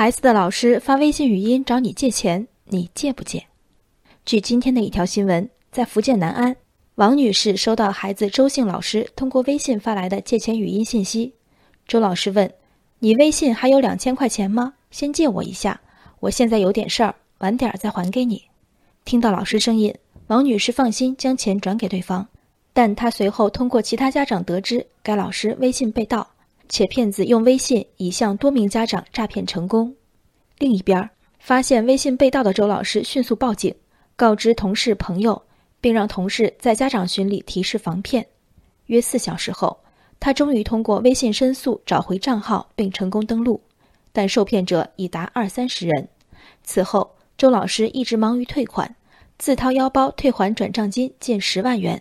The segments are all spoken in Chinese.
孩子的老师发微信语音找你借钱，你借不借？据今天的一条新闻，在福建南安，王女士收到孩子周姓老师通过微信发来的借钱语音信息。周老师问：“你微信还有两千块钱吗？先借我一下，我现在有点事儿，晚点儿再还给你。”听到老师声音，王女士放心将钱转给对方，但她随后通过其他家长得知该老师微信被盗。且骗子用微信已向多名家长诈骗成功。另一边，发现微信被盗的周老师迅速报警，告知同事朋友，并让同事在家长群里提示防骗。约四小时后，他终于通过微信申诉找回账号并成功登录，但受骗者已达二三十人。此后，周老师一直忙于退款，自掏腰包退还转账金近十万元，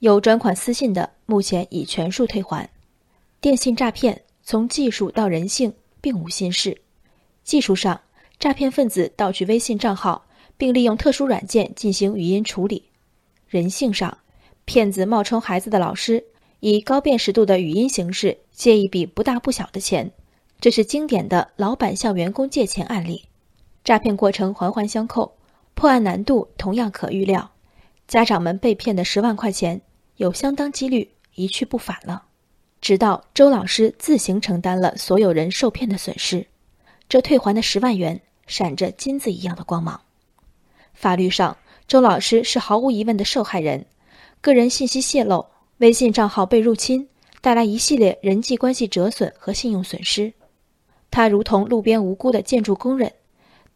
有转款私信的，目前已全数退还。电信诈骗从技术到人性并无新事。技术上，诈骗分子盗取微信账号，并利用特殊软件进行语音处理；人性上，骗子冒充孩子的老师，以高辨识度的语音形式借一笔不大不小的钱，这是经典的老板向员工借钱案例。诈骗过程环环相扣，破案难度同样可预料。家长们被骗的十万块钱，有相当几率一去不返了。直到周老师自行承担了所有人受骗的损失，这退还的十万元闪着金子一样的光芒。法律上，周老师是毫无疑问的受害人，个人信息泄露、微信账号被入侵，带来一系列人际关系折损和信用损失。他如同路边无辜的建筑工人，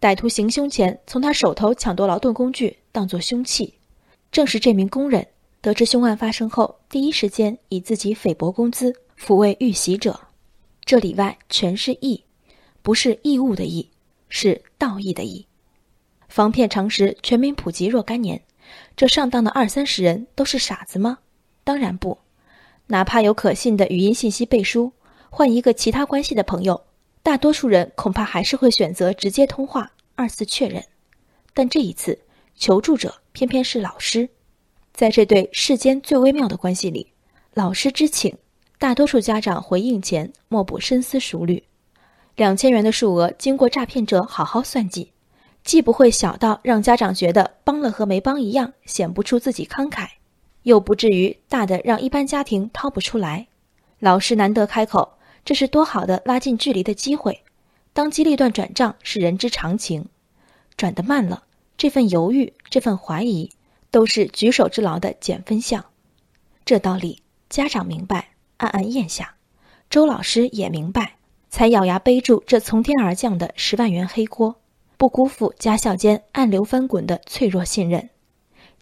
歹徒行凶前从他手头抢夺劳动工具当作凶器，正是这名工人。得知凶案发生后，第一时间以自己菲薄工资抚慰遇袭者，这里外全是义，不是义务的义，是道义的义。防骗常识全民普及若干年，这上当的二三十人都是傻子吗？当然不。哪怕有可信的语音信息背书，换一个其他关系的朋友，大多数人恐怕还是会选择直接通话二次确认。但这一次，求助者偏偏是老师。在这对世间最微妙的关系里，老师之请，大多数家长回应前莫不深思熟虑。两千元的数额，经过诈骗者好好算计，既不会小到让家长觉得帮了和没帮一样，显不出自己慷慨，又不至于大的让一般家庭掏不出来。老师难得开口，这是多好的拉近距离的机会。当机立断转账是人之常情，转得慢了，这份犹豫，这份怀疑。都是举手之劳的减分项，这道理家长明白，暗暗咽下；周老师也明白，才咬牙背住这从天而降的十万元黑锅，不辜负家校间暗流翻滚的脆弱信任。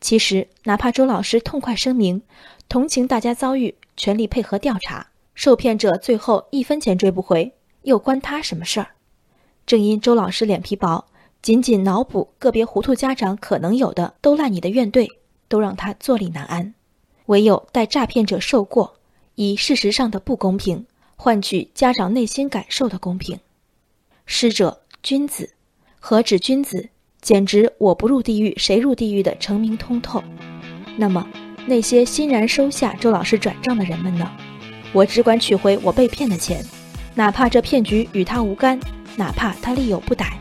其实，哪怕周老师痛快声明，同情大家遭遇，全力配合调查，受骗者最后一分钱追不回，又关他什么事儿？正因周老师脸皮薄。仅仅脑补个别糊涂家长可能有的都赖你的怨怼，都让他坐立难安。唯有待诈骗者受过，以事实上的不公平换取家长内心感受的公平。师者，君子，何止君子？简直我不入地狱谁入地狱的成名通透。那么，那些欣然收下周老师转账的人们呢？我只管取回我被骗的钱，哪怕这骗局与他无干，哪怕他力有不逮。